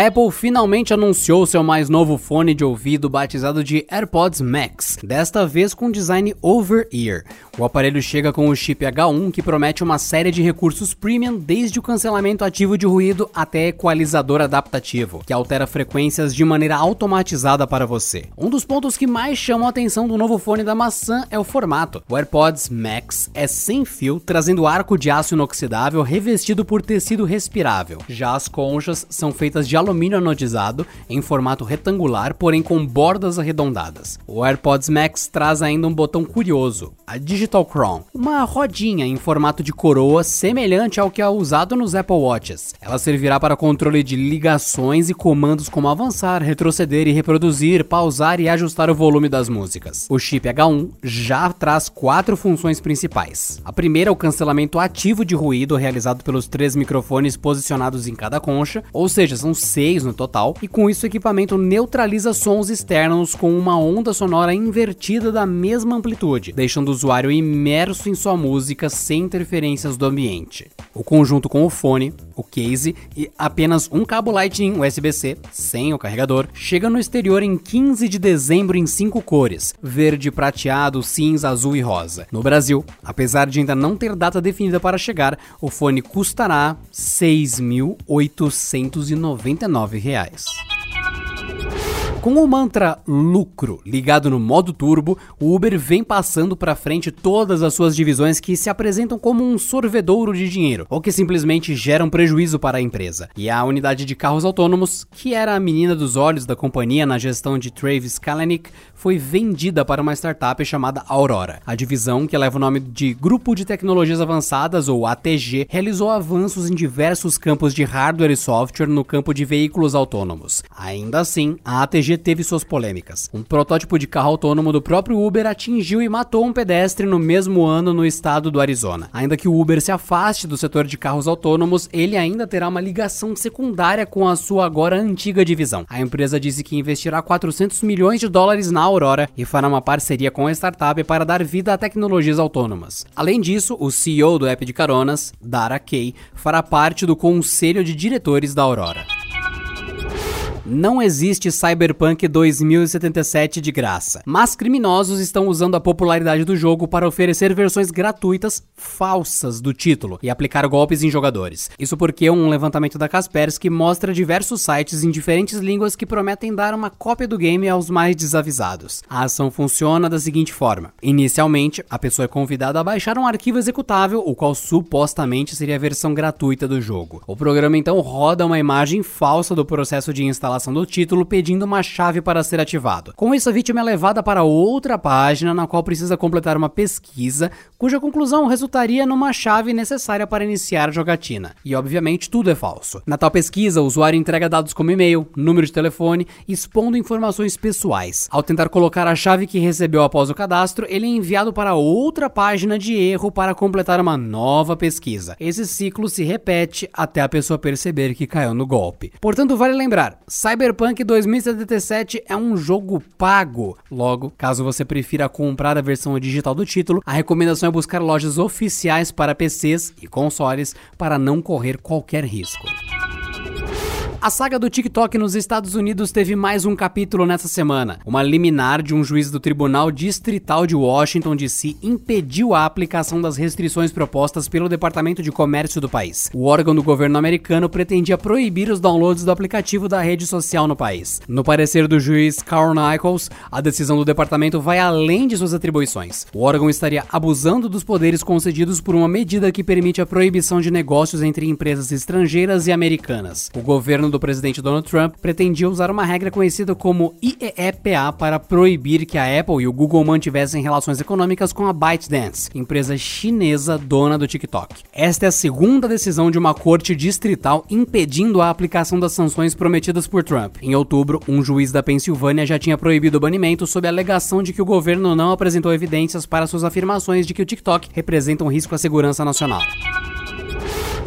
A Apple finalmente anunciou seu mais novo fone de ouvido batizado de AirPods Max, desta vez com design over-ear. O aparelho chega com o chip H1 que promete uma série de recursos premium desde o cancelamento ativo de ruído até equalizador adaptativo, que altera frequências de maneira automatizada para você. Um dos pontos que mais chamam a atenção do novo fone da maçã é o formato. O AirPods Max é sem fio, trazendo arco de aço inoxidável revestido por tecido respirável. Já as conchas são feitas de alumínio anodizado em formato retangular, porém com bordas arredondadas. O AirPods Max traz ainda um botão curioso, a Digital Crown, uma rodinha em formato de coroa semelhante ao que é usado nos Apple Watches. Ela servirá para controle de ligações e comandos como avançar, retroceder e reproduzir, pausar e ajustar o volume das músicas. O chip H1 já traz quatro funções principais. A primeira é o cancelamento ativo de ruído realizado pelos três microfones posicionados em cada concha, ou seja, são seis no total, e com isso o equipamento neutraliza sons externos com uma onda sonora invertida da mesma amplitude, deixando o usuário imerso em sua música sem interferências do ambiente. O conjunto com o fone, o case e apenas um cabo Lightning USB-C, sem o carregador, chega no exterior em 15 de dezembro em cinco cores: verde, prateado, cinza, azul e rosa. No Brasil, apesar de ainda não ter data definida para chegar, o fone custará R$ 6.899. R$ 19,00. Com o mantra lucro ligado no modo turbo, o Uber vem passando para frente todas as suas divisões que se apresentam como um sorvedouro de dinheiro ou que simplesmente geram prejuízo para a empresa. E a unidade de carros autônomos, que era a menina dos olhos da companhia na gestão de Travis Kalanick, foi vendida para uma startup chamada Aurora. A divisão, que leva o nome de Grupo de Tecnologias Avançadas ou ATG, realizou avanços em diversos campos de hardware e software no campo de veículos autônomos. Ainda assim, a ATG teve suas polêmicas. Um protótipo de carro autônomo do próprio Uber atingiu e matou um pedestre no mesmo ano no estado do Arizona. Ainda que o Uber se afaste do setor de carros autônomos, ele ainda terá uma ligação secundária com a sua agora antiga divisão. A empresa disse que investirá 400 milhões de dólares na Aurora e fará uma parceria com a startup para dar vida a tecnologias autônomas. Além disso, o CEO do app de caronas, Dara Kay, fará parte do conselho de diretores da Aurora. Não existe Cyberpunk 2077 de graça, mas criminosos estão usando a popularidade do jogo para oferecer versões gratuitas falsas do título e aplicar golpes em jogadores. Isso porque um levantamento da Kaspersky mostra diversos sites em diferentes línguas que prometem dar uma cópia do game aos mais desavisados. A ação funciona da seguinte forma: inicialmente, a pessoa é convidada a baixar um arquivo executável, o qual supostamente seria a versão gratuita do jogo. O programa então roda uma imagem falsa do processo de instalação do título pedindo uma chave para ser ativado. Com isso, a vítima é levada para outra página na qual precisa completar uma pesquisa, cuja conclusão resultaria numa chave necessária para iniciar a jogatina. E obviamente tudo é falso. Na tal pesquisa, o usuário entrega dados como e-mail, número de telefone, expondo informações pessoais. Ao tentar colocar a chave que recebeu após o cadastro, ele é enviado para outra página de erro para completar uma nova pesquisa. Esse ciclo se repete até a pessoa perceber que caiu no golpe. Portanto, vale lembrar, Cyberpunk 2077 é um jogo pago. Logo, caso você prefira comprar a versão digital do título, a recomendação é buscar lojas oficiais para PCs e consoles para não correr qualquer risco. A saga do TikTok nos Estados Unidos teve mais um capítulo nessa semana. Uma liminar de um juiz do Tribunal Distrital de Washington DC impediu a aplicação das restrições propostas pelo Departamento de Comércio do país. O órgão do governo americano pretendia proibir os downloads do aplicativo da rede social no país. No parecer do juiz Carl Nichols, a decisão do departamento vai além de suas atribuições. O órgão estaria abusando dos poderes concedidos por uma medida que permite a proibição de negócios entre empresas estrangeiras e americanas. O governo do presidente Donald Trump pretendia usar uma regra conhecida como IEEPA para proibir que a Apple e o Google mantivessem relações econômicas com a ByteDance, empresa chinesa dona do TikTok. Esta é a segunda decisão de uma corte distrital impedindo a aplicação das sanções prometidas por Trump. Em outubro, um juiz da Pensilvânia já tinha proibido o banimento sob a alegação de que o governo não apresentou evidências para suas afirmações de que o TikTok representa um risco à segurança nacional.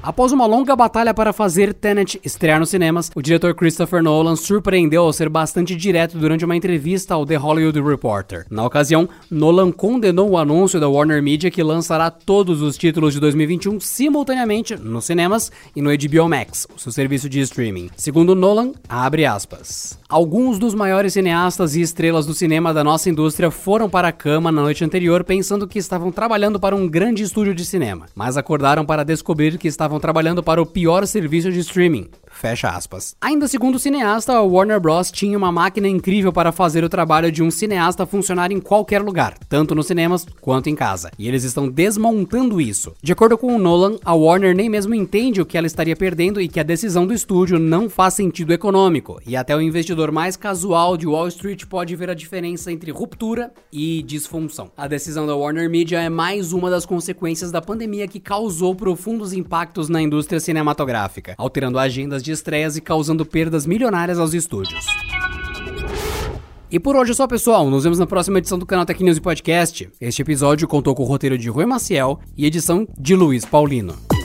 Após uma longa batalha para fazer Tenet estrear nos cinemas, o diretor Christopher Nolan surpreendeu ao ser bastante direto durante uma entrevista ao The Hollywood Reporter. Na ocasião, Nolan condenou o anúncio da Warner Media que lançará todos os títulos de 2021 simultaneamente nos cinemas e no HBO Max, o seu serviço de streaming. Segundo Nolan, abre aspas. Alguns dos maiores cineastas e estrelas do cinema da nossa indústria foram para a cama na noite anterior pensando que estavam trabalhando para um grande estúdio de cinema, mas acordaram para descobrir que estavam trabalhando para o pior serviço de streaming. Fecha aspas. Ainda segundo o cineasta, a Warner Bros. tinha uma máquina incrível para fazer o trabalho de um cineasta funcionar em qualquer lugar, tanto nos cinemas quanto em casa. E eles estão desmontando isso. De acordo com o Nolan, a Warner nem mesmo entende o que ela estaria perdendo e que a decisão do estúdio não faz sentido econômico. E até o investidor mais casual de Wall Street pode ver a diferença entre ruptura e disfunção. A decisão da Warner Media é mais uma das consequências da pandemia que causou profundos impactos na indústria cinematográfica, alterando agendas de estreias e causando perdas milionárias aos estúdios. E por hoje é só, pessoal. Nos vemos na próxima edição do canal Tech News e Podcast. Este episódio contou com o roteiro de Rui Maciel e edição de Luiz Paulino.